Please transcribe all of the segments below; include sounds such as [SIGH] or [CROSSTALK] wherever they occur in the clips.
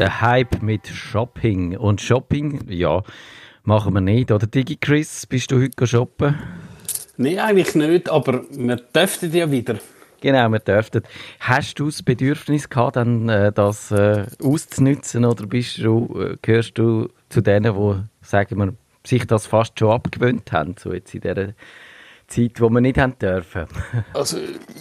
Der Hype mit Shopping. Und Shopping, ja, machen wir nicht. Oder Digi Chris, bist du heute shoppen? Nein, eigentlich nicht, aber wir dürften ja wieder. Genau, wir dürften. Hast du das Bedürfnis gehabt, dann, äh, das äh, auszunutzen oder bist du, äh, gehörst du zu denen, die, sagen wir, sich das fast schon abgewöhnt haben, so jetzt in dieser Zeit, wo wir nicht haben dürfen? [LAUGHS] also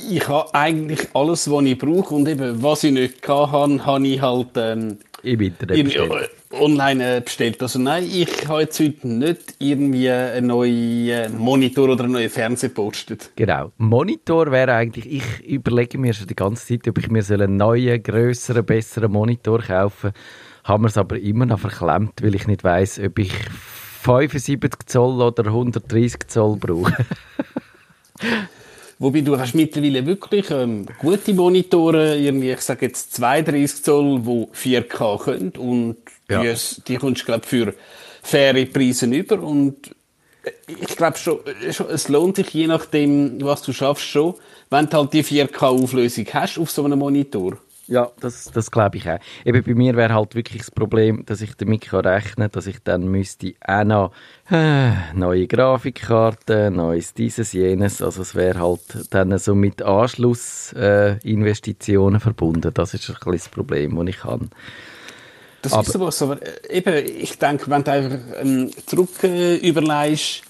ich habe eigentlich alles, was ich brauche und eben, was ich nicht hatte, habe ich halt ähm, im Internet bestellt. Äh, online äh, bestellt. Also nein, ich habe jetzt heute nicht irgendwie einen neuen Monitor oder einen neuen Fernseher gepostet. Genau. Monitor wäre eigentlich, ich überlege mir schon die ganze Zeit, ob ich mir einen neuen, grösseren, besseren Monitor kaufen soll. Haben wir es aber immer noch verklemmt, weil ich nicht weiß, ob ich 75 Zoll oder 130 Zoll brauche. [LAUGHS] Wobei du hast mittlerweile wirklich ähm, gute Monitore, irgendwie, ich sage jetzt 32 Zoll, wo 4K können und ja. die, die kommst du, glaube für faire Preise über und äh, ich glaube schon, äh, schon, es lohnt sich je nachdem, was du schaffst schon, wenn du halt die 4K-Auflösung hast auf so einem Monitor. Ja, das, das glaube ich auch. Eben bei mir wäre halt wirklich das Problem, dass ich damit kann rechnen kann, dass ich dann müsste auch noch äh, neue Grafikkarte, neues dieses, jenes. Also es wäre halt dann so mit Anschlussinvestitionen äh, verbunden. Das ist ein bisschen das Problem, das ich habe. Das aber, ist sowas, aber äh, eben, ich denke, wenn du einfach ähm, zurück äh, überlegst,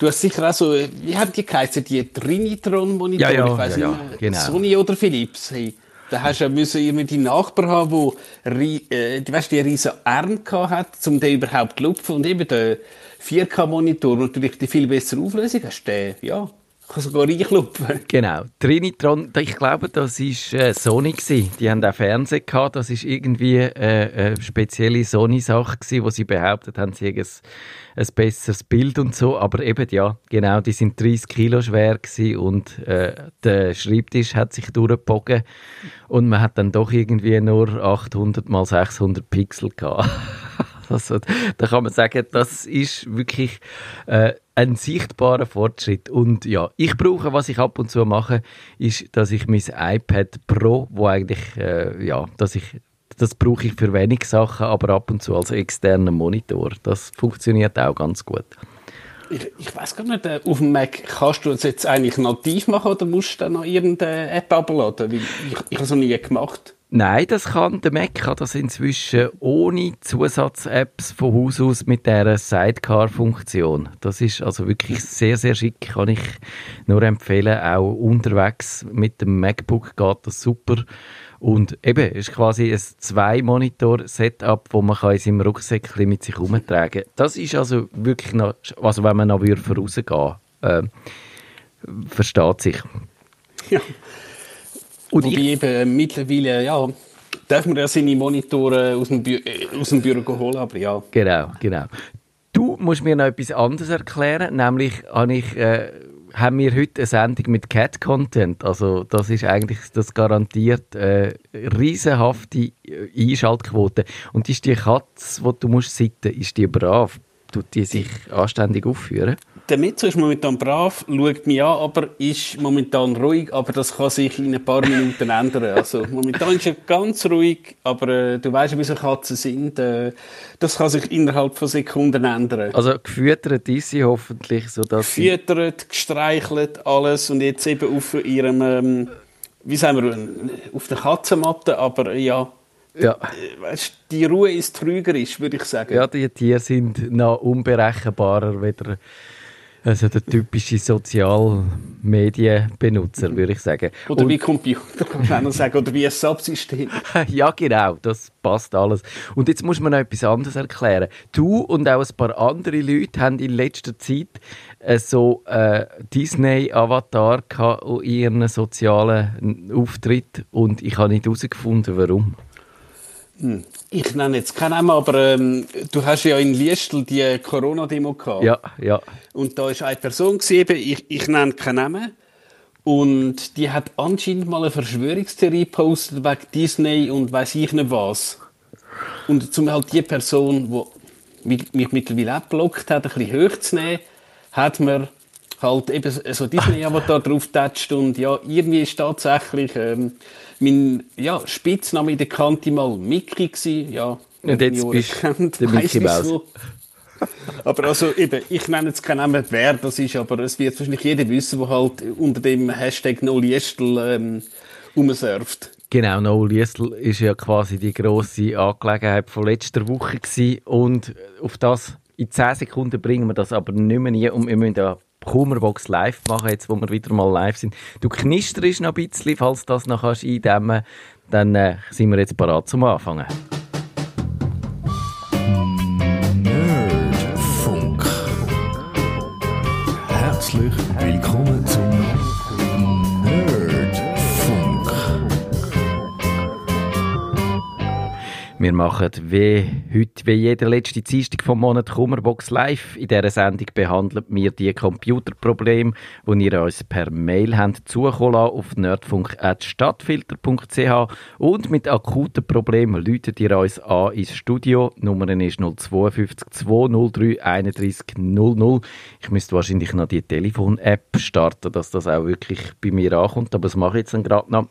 Du hast sicher auch so, wie haben die geheißen, die Trinitron-Monitore? Ja, ja, ich weiss ja, nicht ja, genau. Sony oder Philips. Hey. Da hast du ja müssen irgendwie Nachbar haben, wo äh, die, weißt, die riesen Arm hat, um den überhaupt zu lupfen. Und eben der 4K-Monitor, natürlich die viel bessere Auflösung hast, der, ja, kann sogar reinklopfen. Genau. Trinitron, ich glaube, das war äh, Sony. Die haben auch Fernsehen gehabt. Das ist irgendwie äh, eine spezielle Sony-Sache wo sie behauptet haben, sie hätten ein, besseres Bild und so. Aber eben, ja, genau, die sind 30 Kilo schwer und äh, der Schreibtisch hat sich durchgebogen und man hat dann doch irgendwie nur 800 mal 600 Pixel gehabt. [LAUGHS] Also, da kann man sagen, das ist wirklich äh, ein sichtbarer Fortschritt. Und ja, ich brauche, was ich ab und zu mache, ist, dass ich mein iPad Pro, wo eigentlich, äh, ja, dass ich das brauche ich für wenig Sachen, aber ab und zu als externen Monitor. Das funktioniert auch ganz gut. Ich, ich weiß gar nicht, äh, auf dem Mac kannst du es jetzt eigentlich nativ machen oder musst du dann noch irgendeine App abladen? ich, ich habe es noch nie gemacht. Nein, das kann der Mac kann das inzwischen ohne Zusatz-Apps von Haus aus mit der Sidecar-Funktion. Das ist also wirklich sehr, sehr schick. Kann ich nur empfehlen. Auch unterwegs mit dem MacBook geht das super. Und eben, es ist quasi ein Zwei-Monitor-Setup, wo man kann in seinem Rucksäckchen mit sich herumtragen kann. Das ist also wirklich noch, also wenn man noch vorausgehen äh, versteht sich. Ja. Und Wobei ich, eben äh, mittlerweile, ja, darf man ja seine Monitore aus dem, Bü äh, aus dem Büro holen, aber ja. Genau, genau. Du musst mir noch etwas anderes erklären, nämlich habe ich, äh, haben wir heute eine Sendung mit Cat-Content. Also das ist eigentlich das garantiert äh, riesenhafte äh, Einschaltquote. Und ist die Katze, die du musst sitzen, ist die brav? Tut die sich anständig aufführen? Der Mezzo ist momentan brav, schaut mich an, aber ist momentan ruhig, aber das kann sich in ein paar Minuten ändern. Also momentan ist er ganz ruhig, aber äh, du weißt, wie so Katzen sind. Äh, das kann sich innerhalb von Sekunden ändern. Also gefüttert ist sie hoffentlich, sodass Gefüttert, gestreichelt, alles und jetzt eben auf ihrem, ähm, wie sagen wir, auf der Katzenmatte, aber ja, ja. Äh, weißt, die Ruhe ist trügerisch, würde ich sagen. Ja, die Tiere sind noch unberechenbarer, weder also der typische Sozialmedienbenutzer, würde ich sagen. Oder und, wie Computer, [LAUGHS] kann man sagen, oder wie ein Subsystem. [LAUGHS] ja, genau, das passt alles. Und jetzt muss man noch etwas anderes erklären. Du und auch ein paar andere Leute haben in letzter Zeit äh, so äh, Disney-Avatar in ihren sozialen Auftritt und ich habe nicht herausgefunden, warum. Ich nenne jetzt keinen Namen, aber ähm, du hast ja in Liestel die Corona-Demo gehabt. Ja, ja. Und da ist eine Person gesehen, ich, ich nenne keinen Namen. Und die hat anscheinend mal eine Verschwörungstheorie gepostet wegen Disney und weiß ich nicht was. Und zum halt die Person, die mich mittlerweile auch blockt hat, ein bisschen hochzunehmen, hat mir halt eben so Disney-Avatar drauf tätscht und ja, irgendwie ist tatsächlich ähm, mein ja, Spitzname in der Kante mal Mickey gewesen, ja. Und jetzt bist du der Mickey Mouse. aber also eben, ich nenne jetzt keinen Namen, wer das ist, aber es wird wahrscheinlich jeder wissen, der halt unter dem Hashtag NoLiestel ähm. Genau, No Liesl ist ja quasi die grosse Angelegenheit von letzter Woche gewesen. und auf das in 10 Sekunden bringen wir das aber nicht mehr nie und wir müssen ja Kummerbox live machen, jetzt wo wir wieder mal live sind. Du knisterst noch ein bisschen, falls du das noch kannst eindämmen dann äh, sind wir jetzt bereit zum Anfangen. Nerdfunk. Herzlich willkommen zum Wir machen wie heute, wie jeder letzte Dienstag vom Monat Kummerbox live. In dieser Sendung behandeln wir die Computerprobleme, die ihr uns per Mail habt zukommen auf nerdfunk.stadtfilter.ch und mit akuten Problemen läutet ihr uns an ins Studio. Die Nummer ist 052 203 31 00. Ich müsste wahrscheinlich noch die Telefon-App starten, dass das auch wirklich bei mir ankommt, aber das mache ich jetzt gerade noch.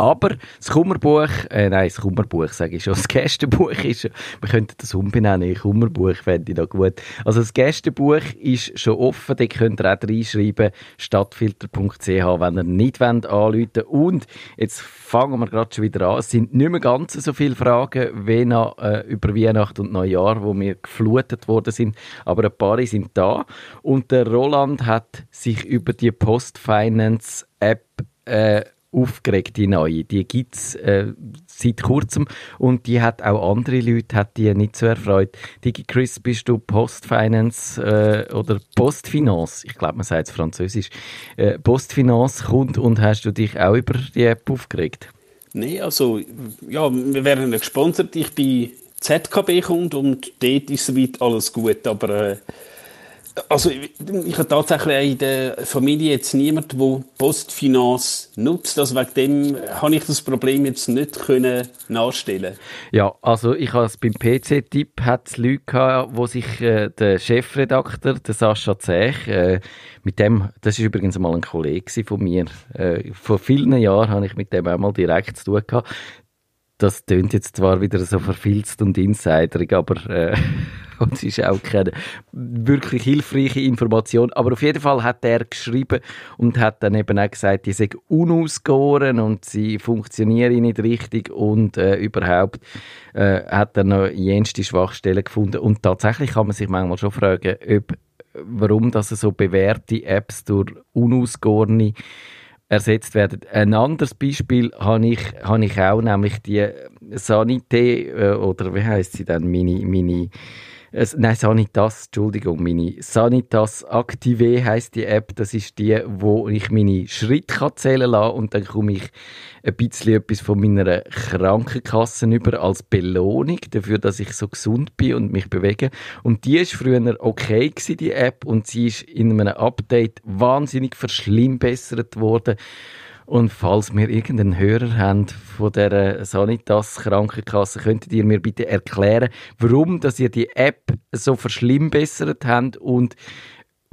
Aber das Kummerbuch, äh, nein, das Kummerbuch sage ich schon, das Gästebuch ist, wir könnten das umbenennen, Kummerbuch fände ich da gut. Also das Gästebuch ist schon offen, da könnt ihr auch reinschreiben, stadtfilter.ch, wenn ihr nicht wollt, anrufen Und jetzt fangen wir gerade schon wieder an. Es sind nicht mehr ganz so viele Fragen wie noch, äh, über Weihnachten und Neujahr, wo wir geflutet worden sind, aber ein paar sind da. Und der Roland hat sich über die Postfinance App äh, aufgeregt, die neue. Die gibt es äh, seit kurzem und die hat auch andere Leute hat die nicht so erfreut. Digi Chris, bist du Postfinance äh, oder Postfinance, ich glaube man sagt es französisch, äh, Postfinance Kund und hast du dich auch über die App aufgeregt? Nein, also ja, wir werden gesponsert. Ich bin ZKB-Kund und dort ist soweit alles gut, aber äh, also ich, ich habe tatsächlich in der Familie jetzt niemanden, der Postfinance nutzt. Also wegen dem habe ich das Problem jetzt nicht können nachstellen. Ja, also ich habe es beim PC-Tipp hat es Leute gehabt, wo sich äh, der Chefredakteur, der Sascha Zech, äh, mit dem, das ist übrigens mal ein Kollege von mir, äh, vor vielen Jahren habe ich mit dem einmal direkt zu tun gehabt. Das tönt jetzt zwar wieder so verfilzt und insiderig, aber äh, [LAUGHS] und es ist auch keine wirklich hilfreiche Information. Aber auf jeden Fall hat er geschrieben und hat dann eben auch gesagt, die sind unausgegoren und sie funktionieren nicht richtig und äh, überhaupt äh, hat er noch jenste Schwachstellen gefunden. Und tatsächlich kann man sich manchmal schon fragen, ob, warum das so bewährte Apps durch unausgegorene ersetzt werden. Ein anderes Beispiel habe ich, habe ich auch, nämlich die Sanité, äh, oder wie heißt sie dann, meine, meine nein, Sanitas, Entschuldigung, meine Sanitas Active heisst die App. Das ist die, wo ich meine Schritte zählen kann und dann komme ich ein bisschen etwas von meiner Krankenkasse über als Belohnung dafür, dass ich so gesund bin und mich bewege. Und die ist früher okay gewesen, die App, und sie ist in einem Update wahnsinnig verschlimmbessert worden. Und falls wir irgendeinen Hörer haben von der Sanitas Krankenkasse, könntet ihr mir bitte erklären, warum dass ihr die App so verschlimmbessert habt und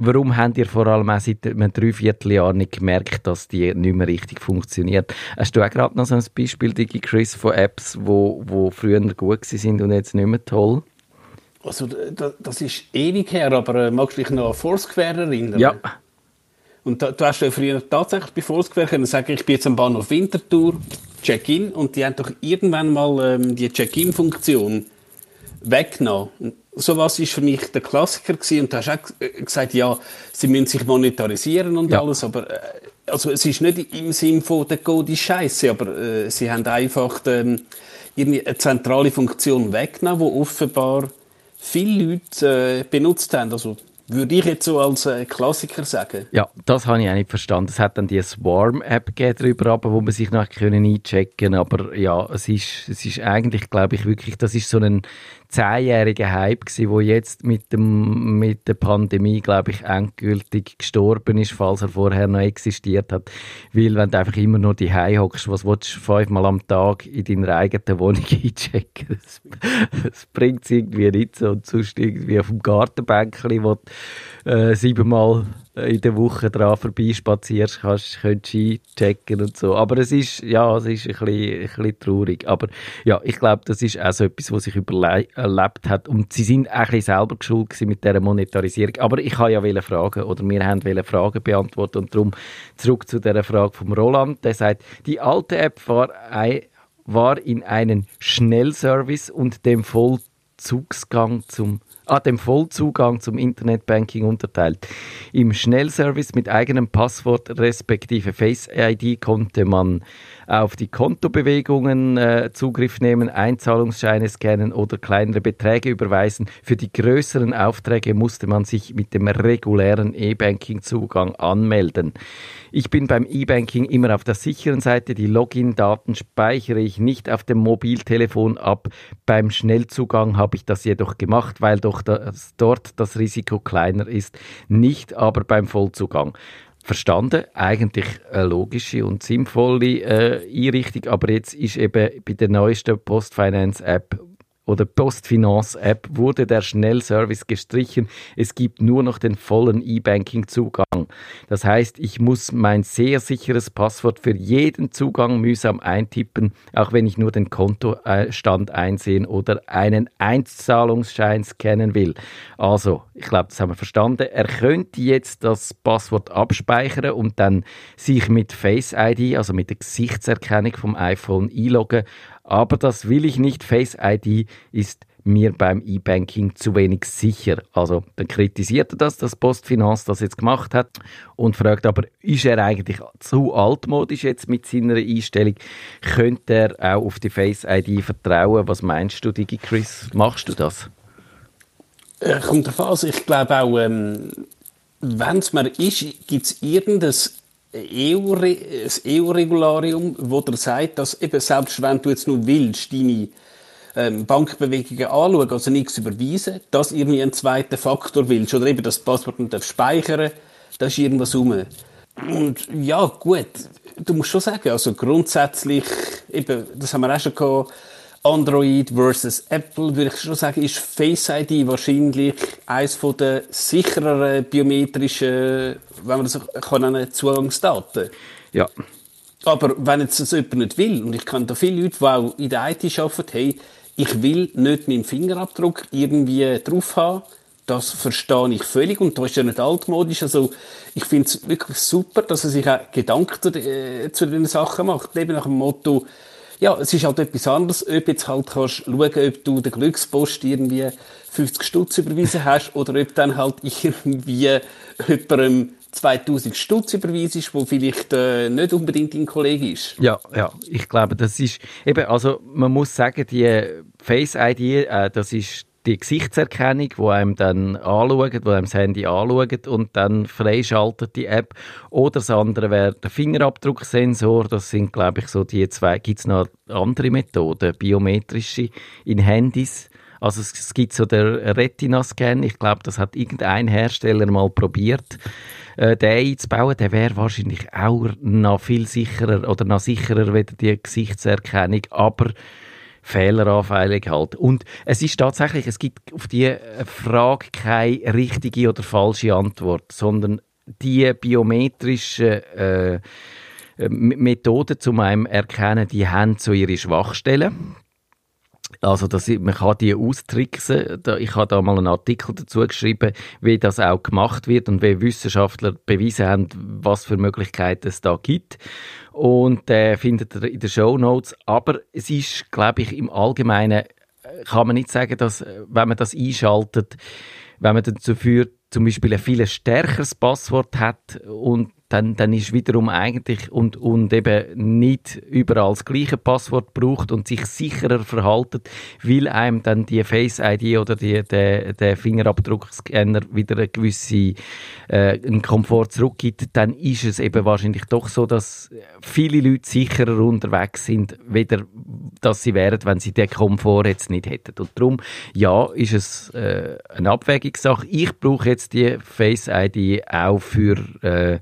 warum habt ihr vor allem auch seit einem Dreivierteljahr nicht gemerkt, dass die nicht mehr richtig funktioniert? Hast du auch gerade noch so ein Beispiel, Digi Chris, von Apps, wo, wo früher gut sind und jetzt nicht mehr toll? Also das ist ewig her, aber äh, magst du dich noch an Foursquare erinnern? Ja. Und da, du hast ja früher tatsächlich bei Volksquer können sagen, ich bin jetzt am Bahnhof Winterthur, Check-in, und die haben doch irgendwann mal ähm, die Check-in-Funktion weggenommen. Und sowas ist für mich der Klassiker gewesen. Und du hast auch äh, gesagt, ja, sie müssen sich monetarisieren und ja. alles, aber äh, also es ist nicht im Sinn von der Code ist scheiße, aber äh, sie haben einfach ähm, eine zentrale Funktion weggenommen, die offenbar viele Leute äh, benutzt haben. Also würde ich jetzt so als äh, Klassiker sagen. Ja, das habe ich auch nicht verstanden. Es hat dann die Swarm-App drüber, wo man sich noch können einchecken Aber ja, es ist, es ist eigentlich, glaube ich, wirklich, das ist so ein zehnjähriger Hype gewesen, wo jetzt mit, dem, mit der Pandemie, glaube ich, endgültig gestorben ist, falls er vorher noch existiert hat. Weil wenn du einfach immer nur die hockst, was willst du fünfmal am Tag in deiner eigenen Wohnung [LAUGHS] einchecken? Das, das bringt es irgendwie nicht so. Und sonst irgendwie auf dem Gartenbänkchen, wo du äh, siebenmal in der Woche dran vorbeispazierst, kannst, könntest einchecken und so. Aber es ist, ja, es ist ein bisschen, ein bisschen traurig. Aber ja, ich glaube, das ist auch so etwas, was sich überlebt hat. Und sie sind ein bisschen selber geschult mit dieser Monetarisierung. Aber ich habe ja fragen, oder wir haben Fragen beantwortet und darum zurück zu der Frage vom Roland. Der sagt, die alte App war, war in einen Schnellservice und dem Vollzugsgang zum ah, dem Vollzugang zum Internetbanking unterteilt. Im Schnellservice mit eigenem Passwort respektive Face ID konnte man auf die Kontobewegungen äh, Zugriff nehmen, Einzahlungsscheine scannen oder kleinere Beträge überweisen. Für die größeren Aufträge musste man sich mit dem regulären E-Banking-Zugang anmelden. Ich bin beim E-Banking immer auf der sicheren Seite. Die Login-Daten speichere ich nicht auf dem Mobiltelefon ab. Beim Schnellzugang habe ich das jedoch gemacht, weil doch das, dort das Risiko kleiner ist, nicht aber beim Vollzugang verstanden. Eigentlich eine logische und sinnvolle äh, Einrichtung, aber jetzt ist eben bei der neuesten Postfinance-App oder Postfinance-App wurde der Schnellservice gestrichen. Es gibt nur noch den vollen E-Banking-Zugang. Das heißt, ich muss mein sehr sicheres Passwort für jeden Zugang mühsam eintippen, auch wenn ich nur den Kontostand einsehen oder einen Einzahlungsschein scannen will. Also, ich glaube, das haben wir verstanden. Er könnte jetzt das Passwort abspeichern und dann sich mit Face ID, also mit der Gesichtserkennung vom iPhone einloggen aber das will ich nicht. Face ID ist mir beim E-Banking zu wenig sicher. Also dann kritisiert er das, dass Postfinanz das jetzt gemacht hat und fragt aber, ist er eigentlich zu altmodisch jetzt mit seiner Einstellung? Könnte er auch auf die Face ID vertrauen? Was meinst du, Digi Chris? Machst du das? Kommt darauf an. Also ich glaube auch, ähm, wenn es mir ist, gibt es irgendein EU-Regularium, EU wo dir sagt, dass eben selbst wenn du jetzt nur willst, deine ähm, Bankbewegungen anschauen, also nichts überweisen, dass irgendwie einen zweiten Faktor willst oder eben das Passwort nicht speichern da ist irgendwas rum. Und ja, gut, du musst schon sagen, also grundsätzlich, eben, das haben wir auch schon gehabt, Android versus Apple, würde ich schon sagen, ist Face ID wahrscheinlich eines der sichereren biometrischen, wenn man das kann nennen, Zugangsdaten. Ja. Aber wenn jetzt das jemand nicht will, und ich kenne da viele Leute, die auch in der IT arbeiten, hey, ich will nicht meinen Fingerabdruck irgendwie drauf haben, das verstehe ich völlig und da ist ja nicht altmodisch. Also ich finde es wirklich super, dass er sich auch Gedanken zu, äh, zu den Sachen macht. Eben nach dem Motto, ja, es ist halt etwas anderes, ob jetzt halt kannst schauen, ob du den Glückspost irgendwie 50 Stutz überwiesen hast oder ob dann halt [LAUGHS] irgendwie jemandem 2000 Stutz überweisest, wo vielleicht äh, nicht unbedingt dein Kollege ist. Ja, ja, ich glaube, das ist eben, also man muss sagen, die Face ID, äh, das ist die Gesichtserkennung, wo einem dann anschaut, wo einem das Handy anschaut und dann freischaltet die App. Oder das andere wäre der Fingerabdrucksensor. Das sind, glaube ich, so die zwei. Gibt es noch andere Methoden, biometrische in Handys? Also es, es gibt so den Retina-Scan. Ich glaube, das hat irgendein Hersteller mal probiert, äh, den einzubauen. Der wäre wahrscheinlich auch noch viel sicherer oder noch sicherer als die Gesichtserkennung. Aber Fehleranfällig halt. Und es ist tatsächlich, es gibt auf die Frage keine richtige oder falsche Antwort, sondern die biometrischen äh, Methoden zum einem erkennen, die haben so ihre Schwachstellen. Also das, man kann die austricksen. Ich habe da mal einen Artikel dazu geschrieben, wie das auch gemacht wird und wie Wissenschaftler bewiesen haben, was für Möglichkeiten es da gibt. Und äh, findet ihr in den Show Notes. Aber es ist, glaube ich, im Allgemeinen äh, kann man nicht sagen, dass äh, wenn man das einschaltet, wenn man dazu führt, zum Beispiel ein viel stärkeres Passwort hat und dann, dann ist wiederum eigentlich und, und eben nicht überall das gleiche Passwort braucht und sich sicherer verhaltet, weil einem dann die Face-ID oder die, der, der Fingerabdruckscanner wieder eine gewisse äh, einen Komfort zurückgibt, dann ist es eben wahrscheinlich doch so, dass viele Leute sicherer unterwegs sind, weder dass sie wären, wenn sie den Komfort jetzt nicht hätten. Und darum, ja, ist es äh, eine Abwägungssache. Ich brauche jetzt die Face-ID auch für äh,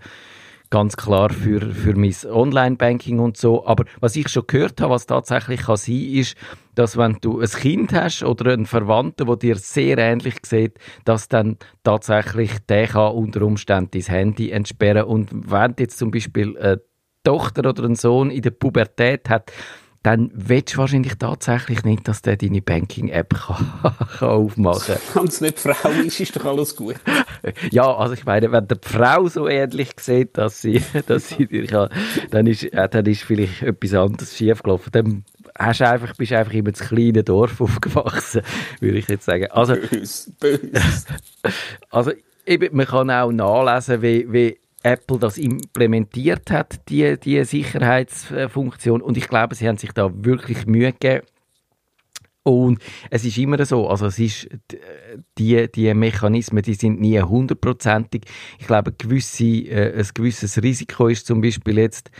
ganz klar für, für mein Online-Banking und so. Aber was ich schon gehört habe, was tatsächlich kann sein, ist, dass wenn du ein Kind hast oder einen Verwandten, der dir sehr ähnlich sieht, dass dann tatsächlich der kann unter Umständen dein Handy entsperren und wenn jetzt zum Beispiel eine Tochter oder ein Sohn in der Pubertät hat, dann willst du wahrscheinlich tatsächlich nicht, dass der deine Banking-App kann, [LAUGHS] kann aufmachen kann. Wenn es nicht Frau ist, ist doch alles gut. ja, also ich meine, wenn die Frau so ähnlich sieht, dass sie, [LAUGHS] dass sie dir kann, dann ist, äh, dann ist vielleicht etwas anderes schiefgelaufen. Dann hast du einfach, bist du einfach in einem kleinen Dorf [LAUGHS] aufgewachsen, würde ich jetzt sagen. Also, bös, bös. also eben, man kann auch nachlesen, wie, wie Apple das implementiert hat, die, die Sicherheitsfunktion. Und ich glaube, sie haben sich da wirklich Mühe gegeben. Und es ist immer so, also es ist, die, die Mechanismen, die sind nie hundertprozentig. Ich glaube, gewisse, äh, ein gewisses Risiko ist zum Beispiel jetzt,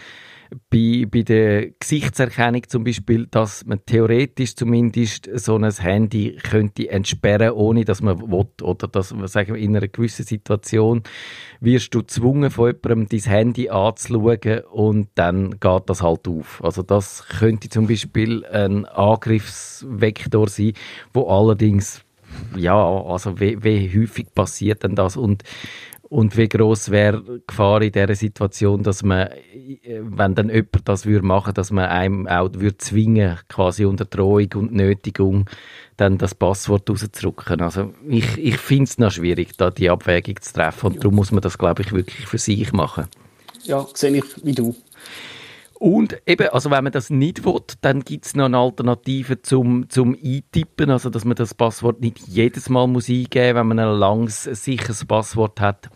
bei, bei der Gesichtserkennung zum Beispiel, dass man theoretisch zumindest so ein Handy könnte entsperren, ohne dass man will, oder dass man sagen wir, in einer gewissen Situation wirst du gezwungen von jemandem dein Handy anzuschauen und dann geht das halt auf. Also das könnte zum Beispiel ein Angriffsvektor sein, wo allerdings ja, also wie, wie häufig passiert denn das und und wie groß wäre die Gefahr in dieser Situation, dass man, wenn dann jemand das würde machen, dass man einem auch würde zwingen, quasi unter Drohung und Nötigung, dann das Passwort rauszudrücken. Also ich, ich finde es noch schwierig, da die Abwägung zu treffen und darum muss man das, glaube ich, wirklich für sich machen. Ja, sehe ich wie du. Und eben, also wenn man das nicht will, dann gibt es noch eine Alternative zum, zum Eintippen, also dass man das Passwort nicht jedes Mal muss eingeben muss, wenn man ein langes, sicheres Passwort hat.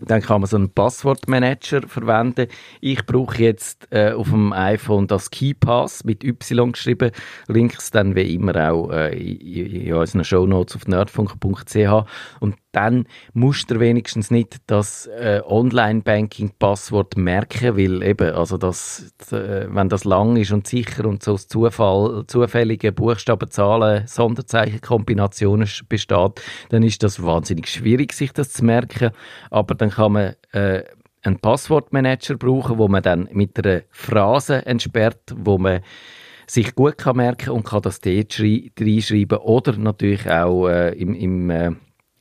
Dann kann man so einen Passwortmanager verwenden. Ich brauche jetzt äh, auf dem iPhone das KeyPass mit Y geschrieben. Links dann wie immer auch äh, in, in unseren Shownotes auf nerdfunk.ch. Und dann musst du wenigstens nicht das äh, Online-Banking-Passwort merken, weil eben, also das, äh, wenn das lang ist und sicher und so aus Zufall, zufällige Buchstaben, Zahlen, Sonderzeichen, Kombinationen besteht, dann ist das wahnsinnig schwierig, sich das zu merken. Aber dann kann man äh, einen Passwortmanager brauchen, wo man dann mit einer Phrase entsperrt, wo man sich gut kann merken und kann das dort reinschreiben oder natürlich auch äh, im, im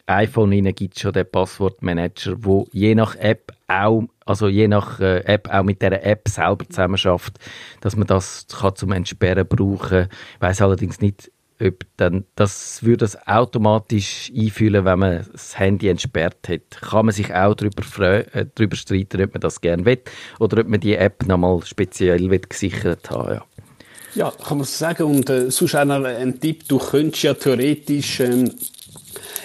iPhone gibt es schon den Passwortmanager, wo je nach App auch, also je nach äh, App auch mit der App selber zusammen schafft, dass man das kann zum Entsperren brauchen. Ich weiß allerdings nicht, ob dann das würde das automatisch einfühlen, wenn man das Handy entsperrt hat. Kann man sich auch darüber, äh, darüber streiten, ob man das gerne will oder ob man die App nochmal speziell will gesichert haben. Ja. Ja, kann man so sagen. Und äh, sonst auch noch ein Tipp, du könntest ja theoretisch ähm,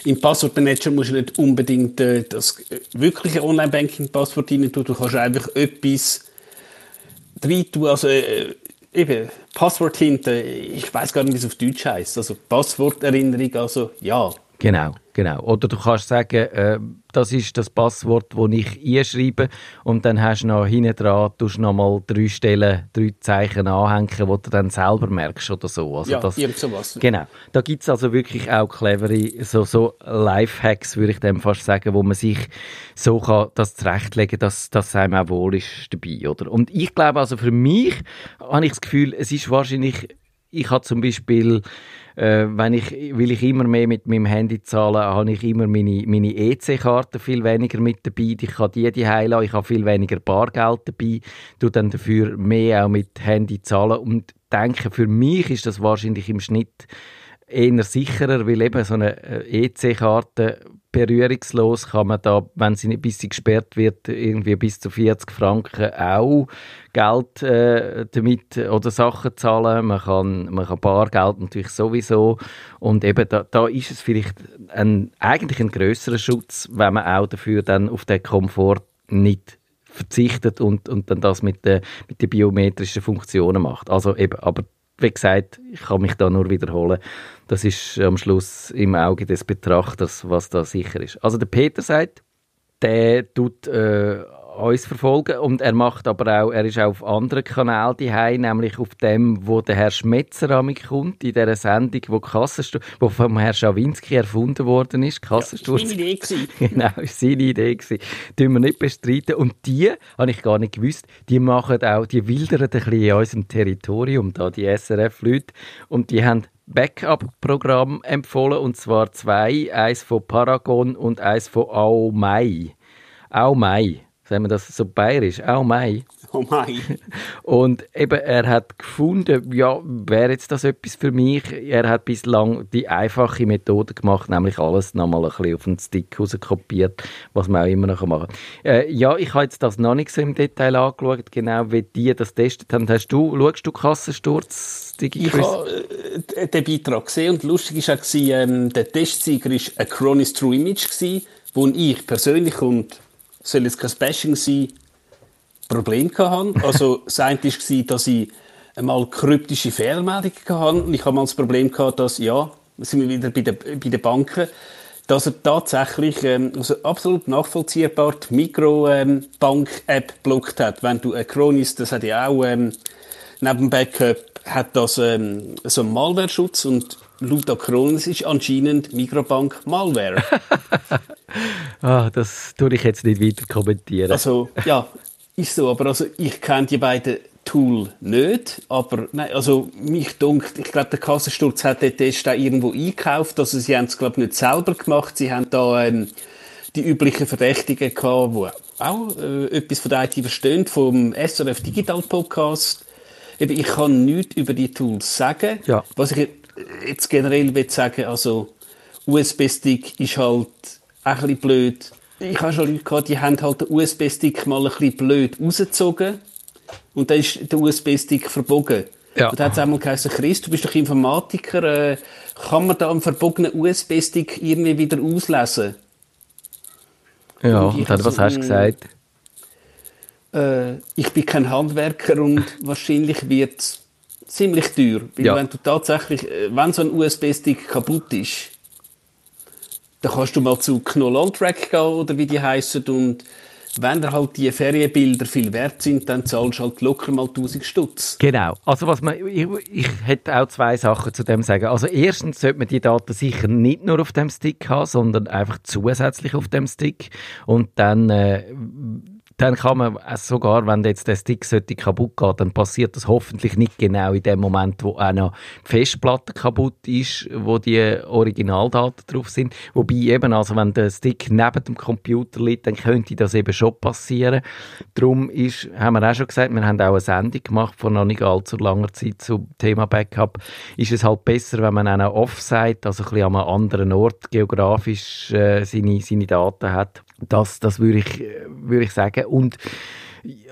im Passwortmanager musst du nicht unbedingt äh, das äh, wirkliche Online-Banking-Passwort rein tun. Du kannst einfach etwas rein tun. Also, äh, eben, Passwort hinten, ich weiß gar nicht, wie es auf Deutsch heißt. Also, Passworterinnerung, also, ja. Genau. Genau. Oder du kannst sagen, äh, das ist das Passwort, das ich einschreibe und dann hast du noch hinten dran, tust noch mal drei Stellen, drei Zeichen anhängen, die du dann selber merkst oder so. Also ja, das, irgend sowas. Genau. Da gibt es also wirklich auch clevere, so, so Lifehacks, würde ich dem fast sagen, wo man sich so kann, das zurechtlegen, dass, dass einem auch wohl ist dabei, oder? Und ich glaube also für mich, habe ich das Gefühl, es ist wahrscheinlich, ich habe zum Beispiel äh, wenn ich, will ich immer mehr mit meinem Handy zahlen, habe ich immer meine, meine EC-Karte viel weniger mit dabei. Ich kann die heilen, ich habe viel weniger Bargeld dabei, tu dann dafür mehr auch mit Handy zahlen. Und denke, für mich ist das wahrscheinlich im Schnitt eher sicherer, weil eben so eine äh, EC-Karte berührungslos kann man da, wenn sie nicht bis sie gesperrt wird, irgendwie bis zu 40 Franken auch Geld äh, damit oder Sachen zahlen. Man kann, man kann Bargeld natürlich sowieso. Und eben da, da ist es vielleicht ein, eigentlich ein größerer Schutz, wenn man auch dafür dann auf den Komfort nicht verzichtet und, und dann das mit den mit den biometrischen Funktionen macht. Also eben, aber wie gesagt, ich kann mich da nur wiederholen. Das ist am Schluss im Auge des Betrachters, was da sicher ist. Also der Peter sagt, der tut äh, uns verfolgen und er macht aber auch, er ist auch auf anderen Kanälen die nämlich auf dem, wo der Herr Schmetzer kommt, in dieser Sendung, wo Kassensturz, wo vom Herrn Schawinski erfunden worden ist, Kassensturz. Ja, seine Idee [LAUGHS] genau, ist seine Idee gewesen. Tun wir nicht bestreiten. Und die, habe ich gar nicht gewusst, die machen auch, die wildern ein bisschen in unserem Territorium, da die SRF-Leute, und die haben Backup-Programm empfohlen, und zwar zwei, eins von Paragon und eins von Aomai. Aomai sagen wir das so bayerisch, auch Mai. Oh Mai. [LAUGHS] Und eben, er hat gefunden, ja, wäre jetzt das etwas für mich? Er hat bislang die einfache Methode gemacht, nämlich alles nochmal ein bisschen auf den Stick rauskopiert, was man auch immer noch machen kann. Äh, ja, ich habe jetzt das noch nicht so im Detail angeschaut, genau wie die das testet haben. Hast du, schaust du Kassensturz? Ich habe äh, den Beitrag gesehen und lustig war auch, ähm, der Testsieger war ein Chronis True Image, gewesen, wo ich persönlich und soll jetzt kein Bashing sein, Problem hatte. Also [LAUGHS] das eine war, dass ich einmal kryptische Fehlermeldungen hatte und ich habe mal das Problem gehabt, dass, ja, sind wir wieder bei den, bei den Banken, dass er tatsächlich ähm, also absolut nachvollziehbar die Mikrobank-App ähm, blockt hat. Wenn du Acronis, das hat ja auch ähm, neben Backup, hat das ähm, so einen Malware-Schutz und laut Acronis ist anscheinend Mikrobank Malware. [LAUGHS] ah, das tue ich jetzt nicht weiter kommentieren. Also, ja, ist so. Aber also, ich kenne die beiden Tool nicht, aber nein, also mich dunkt, ich glaube, der Kassensturz hat den Test auch irgendwo eingekauft, also sie haben es glaube ich nicht selber gemacht, sie haben da ähm, die üblichen Verdächtigen gehabt, die auch äh, etwas von der IT verstehen, vom SRF Digital Podcast. Eben, ich kann nichts über die Tools sagen. Ja. Was ich jetzt generell will sagen, also USB-Stick ist halt auch ein bisschen blöd. Ich habe schon Leute gehabt, die haben halt den USB-Stick mal ein bisschen blöd rausgezogen und dann ist der USB-Stick verbogen. Ja. Und dann hat es einmal geheißen, Chris, du bist doch Informatiker, äh, kann man da einen verbogenen USB-Stick irgendwie wieder auslesen? Ja, und, und dann, was hast du gesagt? Äh, ich bin kein Handwerker und [LAUGHS] wahrscheinlich wird es ziemlich teuer. Weil ja. wenn du tatsächlich, äh, wenn so ein USB-Stick kaputt ist, dann kannst du mal zu Knoll on Track gehen oder wie die heißen und wenn da halt die Ferienbilder viel wert sind, dann zahlst du halt locker mal 1000 Stutz. Genau. Also was man, ich, ich hätte auch zwei Sachen zu dem sagen. Also erstens sollte man die Daten sicher nicht nur auf dem Stick haben, sondern einfach zusätzlich auf dem Stick. Und dann äh, dann kann man sogar, wenn jetzt der Stick sollte kaputt geht, dann passiert das hoffentlich nicht genau in dem Moment, wo auch noch die Festplatte kaputt ist, wo die Originaldaten drauf sind. Wobei eben, also wenn der Stick neben dem Computer liegt, dann könnte das eben schon passieren. Darum ist, haben wir auch schon gesagt, wir haben auch eine Sendung gemacht vor noch nicht allzu langer Zeit zum Thema Backup. Ist es halt besser, wenn man auch Offsite, also ein bisschen an einem anderen Ort geografisch äh, seine, seine Daten hat das, das würde ich, würde ich sagen. Und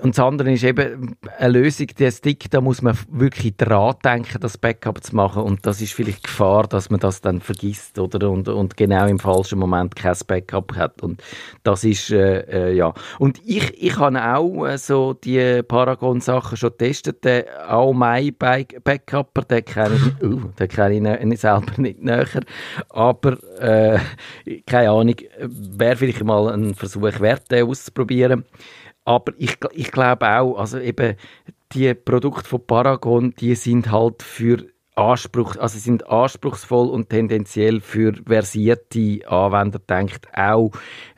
und das andere ist eben eine Lösung, der Stick, da muss man wirklich dran denken, das Backup zu machen. Und das ist vielleicht Gefahr, dass man das dann vergisst oder und, und genau im falschen Moment kein Backup hat. Und das ist, äh, äh, ja. Und ich, ich habe auch äh, so die Paragon-Sachen schon getestet. Der auch mein Backupper, den kenne ich, [LAUGHS] uh, den kenne ich ne, [LAUGHS] selber nicht näher. Aber, äh, keine Ahnung, wäre vielleicht mal ein Versuch wert, den auszuprobieren. Aber ich, ich glaube auch, also eben die Produkte von Paragon, die sind halt für Anspruch, also sind anspruchsvoll und tendenziell für versierte Anwender denkt auch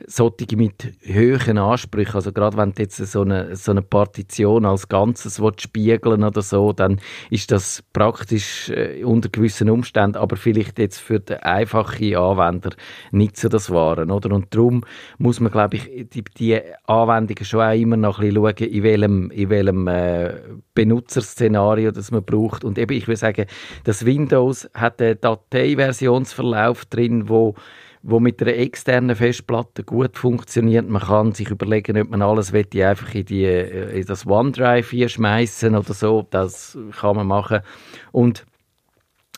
solche mit höheren Ansprüchen. Also gerade wenn du jetzt so eine, so eine Partition als Ganzes spiegeln oder so, dann ist das praktisch äh, unter gewissen Umständen, aber vielleicht jetzt für den einfachen Anwender nicht so das Wahre, oder? Und darum muss man, glaube ich, die, die Anwendungen schon auch immer noch ein bisschen schauen, in welchem, in welchem äh, Benutzerszenario das man braucht. Und eben, ich will sagen, das Windows hat einen Dateiversionsverlauf drin, wo wo mit einer externen Festplatte gut funktioniert. Man kann sich überlegen, ob man alles einfach in, die, äh, in das OneDrive hier schmeißen oder so. Das kann man machen. Und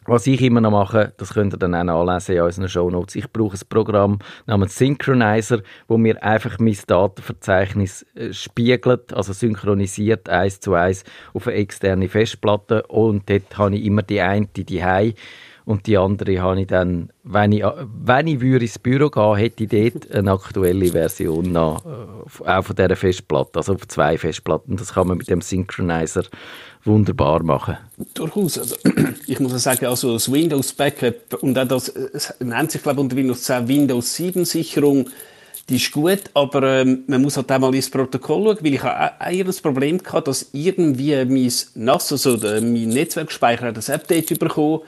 Was ich immer noch mache, das könnt ihr dann auch nachlesen in unseren Shownotes. Ich brauche ein Programm namens Synchronizer, wo mir einfach mein Datenverzeichnis äh, spiegelt, also synchronisiert eins zu eins auf eine externe Festplatte und dort habe ich immer die eine die und die andere habe ich dann, wenn ich, wenn ich würde ins Büro gehen hätte ich dort eine aktuelle Version noch, äh, auch von dieser Festplatte, also auf zwei Festplatten. Das kann man mit dem Synchronizer wunderbar machen. Durchaus. Also, [CLEARS THROAT] ich muss sagen, also das Windows Backup und auch das, es nennt sich glaube ich unter Windows 10 Windows 7 Sicherung, die ist gut, aber ähm, man muss halt mal ins Protokoll schauen, weil ich habe auch das Problem gehabt, dass irgendwie mein NAS, also mein Netzwerkspeicher, das Update bekommen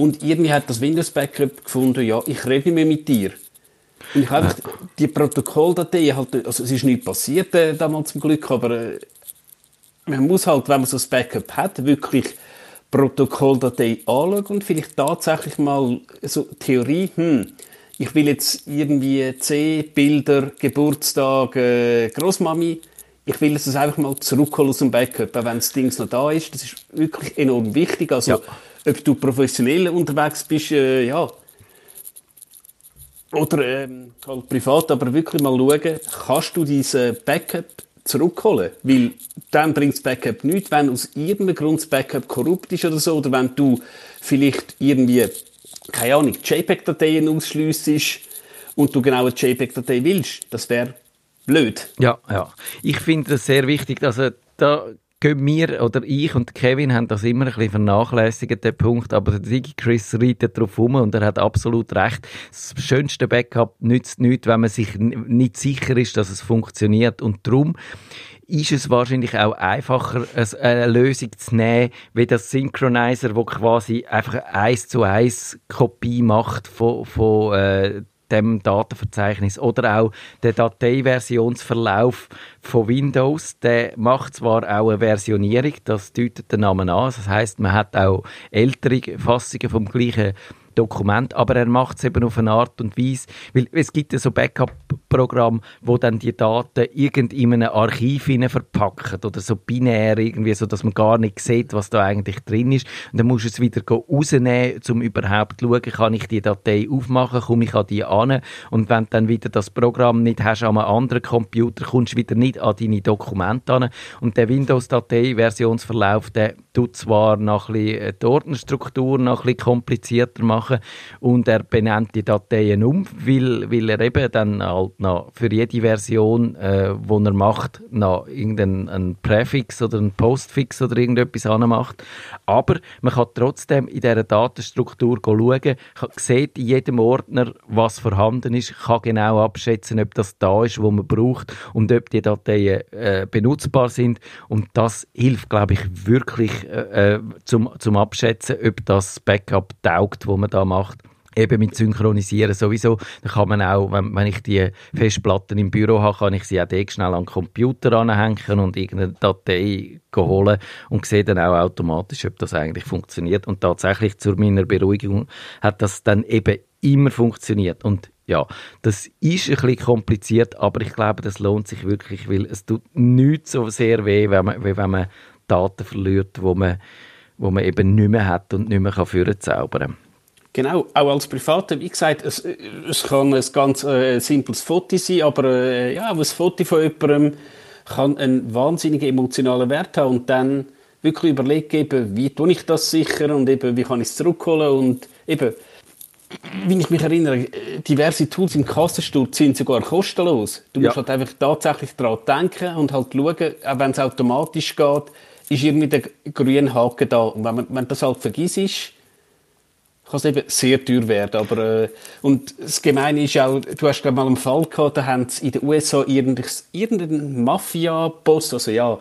und irgendwie hat das Windows Backup gefunden, ja, ich rede nicht mehr mit dir. Und ich habe einfach die Protokolldatei halt, also es ist nicht passiert äh, damals zum Glück, aber äh, man muss halt, wenn man so ein Backup hat, wirklich Protokolldatei anschauen und vielleicht tatsächlich mal so Theorie, hm, ich will jetzt irgendwie C, Bilder, Geburtstag, äh, Großmami, ich will es einfach mal zurückholen aus dem Backup, auch wenn das Ding noch da ist. Das ist wirklich enorm wichtig. Also, ja ob du professionell unterwegs bist, äh, ja, oder ähm, halt privat, aber wirklich mal schauen, kannst du diese Backup zurückholen? Weil dann bringt das Backup nichts, wenn aus irgendeinem Grund das Backup korrupt ist oder so, oder wenn du vielleicht irgendwie, keine Ahnung, JPEG-Dateien ausschliessest und du genau eine JPEG-Datei willst. Das wäre blöd. Ja, ja. Ich finde es sehr wichtig, also da gehen wir oder ich und Kevin haben das immer ein bisschen vernachlässigt, den Punkt, aber der Digi Chris reitet darauf um und er hat absolut recht. Das schönste Backup nützt nichts, wenn man sich nicht sicher ist, dass es funktioniert und darum ist es wahrscheinlich auch einfacher, eine Lösung zu nehmen, wie das Synchronizer, wo quasi einfach eins zu eins Kopie macht von, von äh, dem Datenverzeichnis oder auch der Dateiversionsverlauf von Windows, der macht zwar auch eine Versionierung, das deutet der Name an, das heißt, man hat auch ältere Fassungen vom gleichen Dokument, aber er macht es eben auf eine Art und Weise, weil es gibt ja so Backup-Programme, wo dann die Daten irgend in einem Archiv verpacken oder so binär irgendwie, so dass man gar nicht sieht, was da eigentlich drin ist. Und dann musst du es wieder rausnehmen, um überhaupt zu schauen, kann ich die Datei aufmachen, komme ich an die an und wenn du dann wieder das Programm nicht hast an einem anderen Computer, kommst du wieder nicht an deine Dokumente an und der Windows-Datei-Versionsverlauf, der tut zwar noch ein bisschen die Ordnerstruktur noch ein bisschen komplizierter machen, machen und er benennt die Dateien um, weil, weil er eben dann halt noch für jede Version, äh, wo er macht, noch irgendeinen Präfix oder einen Postfix oder irgendetwas anmacht. Aber man kann trotzdem in dieser Datenstruktur schauen, sieht in jedem Ordner, was vorhanden ist, kann genau abschätzen, ob das da ist, wo man braucht und ob die Dateien äh, benutzbar sind. Und das hilft, glaube ich, wirklich äh, äh zum, zum Abschätzen, ob das Backup taugt, wo man da macht eben mit Synchronisieren sowieso. Da kann man auch, wenn, wenn ich die Festplatten im Büro habe, kann ich sie auch schnell an den Computer anhängen und irgendeine Datei holen und sehe dann auch automatisch, ob das eigentlich funktioniert. Und tatsächlich zu meiner Beruhigung hat das dann eben immer funktioniert. Und ja, das ist ein bisschen kompliziert, aber ich glaube, das lohnt sich wirklich, weil es tut nicht so sehr weh, wenn man, wie wenn man Daten verliert, wo man, wo man eben nicht mehr hat und nicht mehr vorzaubern kann. Genau, auch als Privater, wie gesagt, es, es kann ein ganz äh, simples Foto sein, aber äh, ja, ein Foto von jemandem kann einen wahnsinnigen emotionalen Wert haben und dann wirklich überlegen, eben, wie tue ich das sicher und eben, wie kann ich es zurückholen und eben, wenn ich mich erinnere, diverse Tools im Kassensturz sind sogar kostenlos. Du musst ja. halt einfach tatsächlich daran denken und halt schauen, auch wenn es automatisch geht, ist irgendwie der grüne Haken da. Und wenn, man, wenn das halt vergisst, kann es eben sehr teuer werden. Aber, äh, und das Gemeine ist auch, du hast glaube mal einen Fall gehabt, da haben sie in den USA irgendeinen Mafia-Boss, also ja,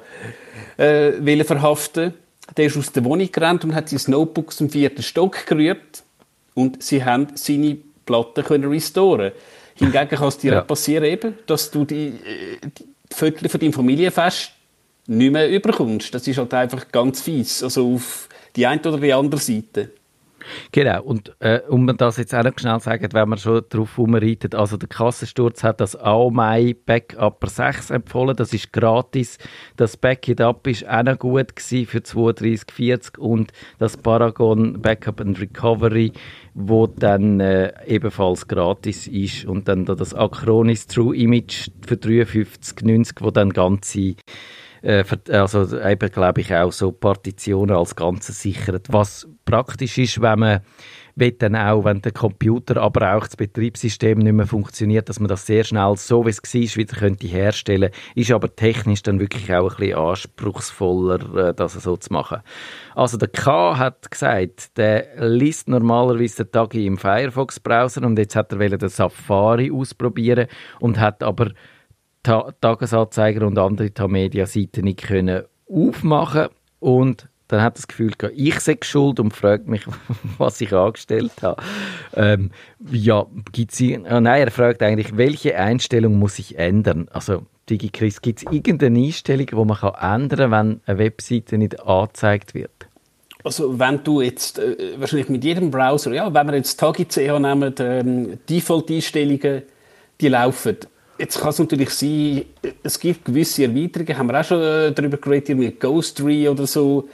äh, wollen verhaften. Der ist aus der Wohnung gerannt und hat sein Notebook zum vierten Stock gerührt und sie haben seine Platten können restoren. Hingegen kann es dir ja. passieren, eben, dass du die, äh, die Viertel von deinem Familienfest nicht mehr überkommst. Das ist halt einfach ganz fies. Also auf die eine oder die andere Seite. Genau, und äh, um das jetzt auch noch schnell zu sagen, wenn man schon darauf rumreitet, also der Kassensturz hat das Aomai Backup 6 empfohlen, das ist gratis, das Backup ist auch noch gut gewesen für 3240 und das Paragon Backup and Recovery, wo dann äh, ebenfalls gratis ist und dann da das Acronis True Image für 5390, wo dann ganze äh, also eben glaube ich auch so Partitionen als Ganzes sichert. Was praktisch ist, wenn man will dann auch, wenn der Computer, aber auch das Betriebssystem nicht mehr funktioniert, dass man das sehr schnell, so wie es war, wieder könnte herstellen Ist aber technisch dann wirklich auch ein bisschen anspruchsvoller, äh, das so zu machen. Also der K hat gesagt, der liest normalerweise den Tag im Firefox-Browser und jetzt hat er den Safari ausprobieren und hat aber Ta Tagesanzeiger und andere Tamedia-Seiten nicht können aufmachen und dann hat das Gefühl gehabt, ich sei schuld und fragt mich, [LAUGHS] was ich angestellt habe. Ähm, ja, gibt's, äh, nein, er fragt eigentlich, welche Einstellung muss ich ändern? Also, DigiChris, gibt es irgendeine Einstellung, die man ändern kann, wenn eine Webseite nicht angezeigt wird? Also wenn du jetzt, äh, wahrscheinlich mit jedem Browser, ja, wenn wir jetzt Tagi.ch nehmen, ähm, Default-Einstellungen, die laufen Jetzt kann es natürlich sein, es gibt gewisse Erweiterungen, haben wir auch schon äh, darüber geredet, wie Ghost-Tree oder so.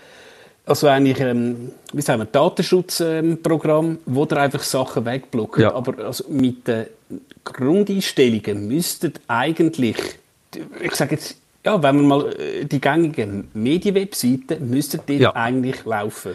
Also eigentlich, ähm, wie sagen wir, Datenschutzprogramm, ähm, wo der einfach Sachen wegblockt. Ja. Aber also mit den Grundeinstellungen müssten eigentlich, ich sage jetzt, ja, wenn man mal äh, die gängigen Medienwebseiten, müssten die ja. eigentlich laufen.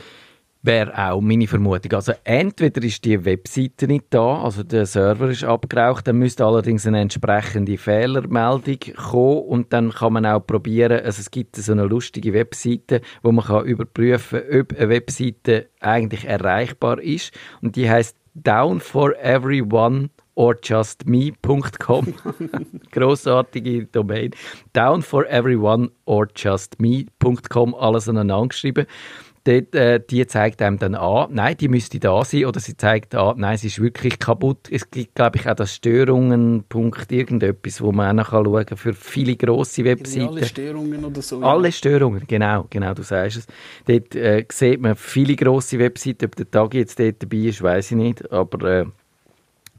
Wäre auch meine Vermutung. Also entweder ist die Webseite nicht da, also der Server ist abgeraucht, dann müsste allerdings eine entsprechende Fehlermeldung kommen und dann kann man auch probieren, also es gibt so eine lustige Webseite, wo man kann überprüfen, ob eine Webseite eigentlich erreichbar ist und die heißt down for everyone or just me.com. [LAUGHS] Grossartige Domain. Down for everyone or just me.com, alles aneinander geschrieben dort, äh, die zeigt einem dann an, nein, die müsste da sein, oder sie zeigt an, nein, sie ist wirklich kaputt. Es gibt, glaube ich, auch das Störungen-Punkt irgendetwas, wo man auch noch schauen kann für viele grosse Webseiten. Alle Störungen oder so. Alle ja. Störungen, genau, genau, du sagst es. Dort äh, sieht man viele grosse Webseiten, ob der Tag jetzt dort dabei ist, weiß ich nicht, aber äh,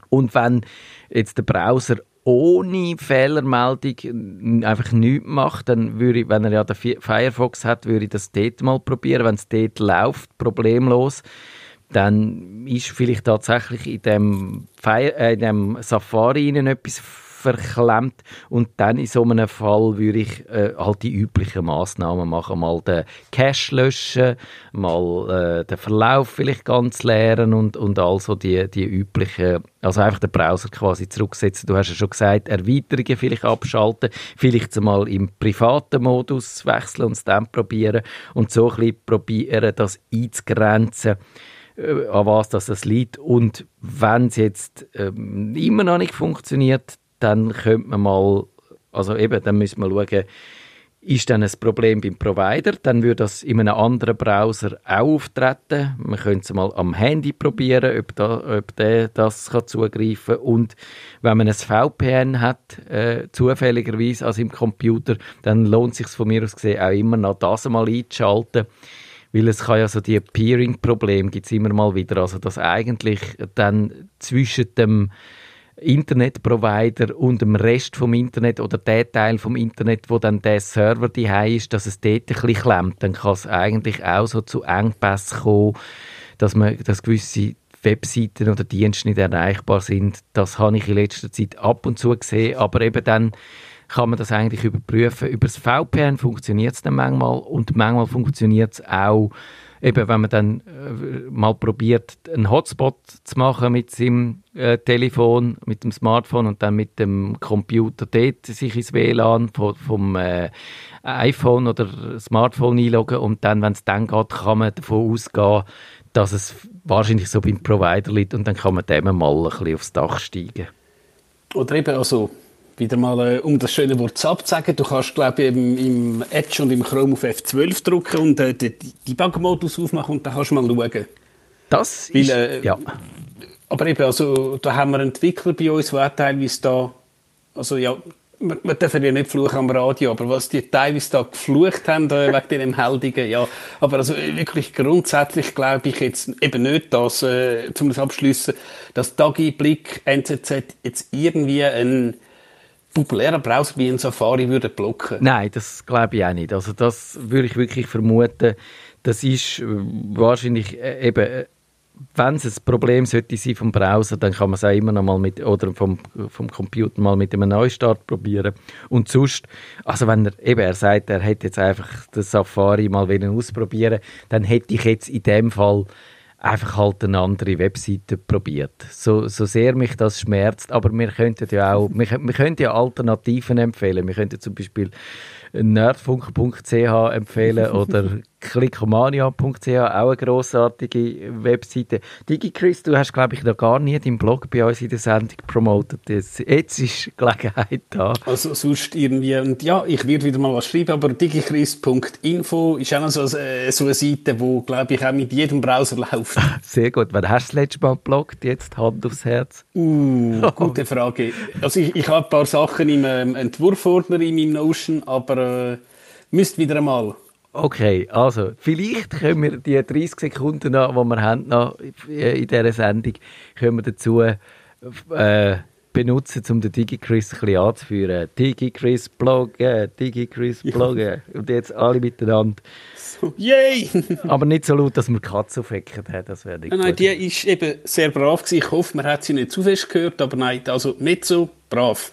und wenn jetzt der Browser ohne Fehlermeldung einfach nichts macht, dann würde ich, wenn er ja den Firefox hat, würde ich das dort mal probieren. Wenn es dort läuft, problemlos, dann ist vielleicht tatsächlich in dem, Fire, äh, in dem Safari etwas verklemmt und dann in so einem Fall würde ich äh, halt die üblichen Maßnahmen machen, mal den Cache löschen, mal äh, den Verlauf vielleicht ganz leeren und, und also die, die üblichen, also einfach den Browser quasi zurücksetzen. Du hast ja schon gesagt, Erweiterungen vielleicht abschalten, vielleicht mal im privaten Modus wechseln und es dann probieren und so ein bisschen probieren, das einzugrenzen äh, an was das liegt. Und wenn es jetzt ähm, immer noch nicht funktioniert, dann könnte man mal, also eben, dann müssen wir schauen, ist dann ein Problem beim Provider, dann würde das in einem anderen Browser auch auftreten. Man könnte es mal am Handy probieren, ob, da, ob der das kann zugreifen kann. Und wenn man ein VPN hat, äh, zufälligerweise als im Computer, dann lohnt es sich von mir aus gesehen auch immer noch das mal einzuschalten. Weil es kann ja so die Peering-Probleme gibt es immer mal wieder. Also dass eigentlich dann zwischen dem Internetprovider und dem Rest vom Internet oder der Teil vom Internet, wo dann der Server die ist, dass es dort ein bisschen klemmt, dann kann es eigentlich auch so zu Engpässen kommen, dass man, dass gewisse Webseiten oder Dienste nicht erreichbar sind. Das habe ich in letzter Zeit ab und zu gesehen, aber eben dann kann man das eigentlich überprüfen. Über das VPN funktioniert es dann manchmal und manchmal funktioniert es auch eben, wenn man dann äh, mal probiert, einen Hotspot zu machen mit seinem äh, Telefon, mit dem Smartphone und dann mit dem Computer dort sich ins WLAN vom, vom äh, iPhone oder Smartphone einloggen und dann, wenn es dann geht, kann man davon ausgehen, dass es wahrscheinlich so beim Provider liegt und dann kann man dem mal ein bisschen aufs Dach steigen. Oder eben also wieder mal, äh, um das schöne Wort SAP zu sagen, du kannst, glaube ich, im, im Edge und im Chrome auf F12 drücken und äh, den Debug-Modus aufmachen und dann kannst du mal schauen. Das Weil, ist, äh, ja. Aber eben, also, da haben wir Entwickler bei uns, die auch teilweise da, also ja, wir, wir dürfen ja nicht fluchen am Radio, aber was die teilweise da geflucht haben, äh, wegen dem Heldigen, ja. Aber also wirklich grundsätzlich glaube ich jetzt eben nicht, dass, äh, zum Abschließen, dass Dagi Blick NZZ jetzt irgendwie ein populärer Browser wie ein Safari würde blocken. Nein, das glaube ich auch nicht. Also das würde ich wirklich vermuten. Das ist äh, wahrscheinlich äh, eben äh, wenn es ein Problem sollte sein vom Browser, dann kann man es auch immer noch mal mit oder vom, vom Computer mal mit einem Neustart probieren. Und sonst, also wenn er eben er sagt, er hätte jetzt einfach den Safari mal ausprobieren, dann hätte ich jetzt in dem Fall einfach halt eine andere Webseite probiert. So, so sehr mich das schmerzt, aber wir könnten ja auch, wir, wir könnten ja Alternativen empfehlen. Wir könnten zum Beispiel nerdfunk.ch empfehlen [LAUGHS] oder klickomania.ch, auch eine grossartige Webseite. DigiChris, du hast, glaube ich, noch gar nie deinen Blog bei uns in der Sendung promotet. Jetzt, jetzt ist Gelegenheit da. Also sonst irgendwie, und ja, ich werde wieder mal was schreiben, aber digichris.info ist auch noch so, äh, so eine Seite, die, glaube ich, auch mit jedem Browser läuft. [LAUGHS] Sehr gut. Wann hast du das letzte Mal gebloggt? Jetzt Hand aufs Herz. Uh, gute [LAUGHS] Frage. Also ich, ich habe ein paar Sachen im ähm, Entwurfordner in meinem Notion, aber äh, müsst wieder einmal. Okay, also vielleicht können wir die 30 Sekunden, noch, die wir haben noch in dieser Sendung, können wir dazu äh, benutzen, um den DigiChris ein bisschen anzuführen. DigiChris bloggen, DigiChris bloggen. Ja. Und jetzt alle miteinander. So, yay! [LAUGHS] Aber nicht so laut, dass wir Katze aufwecken. Das wäre nicht Nein, gut. die ist eben sehr brav gewesen. Ich hoffe, man hat sie nicht zu fest gehört, aber nein, also nicht so brav.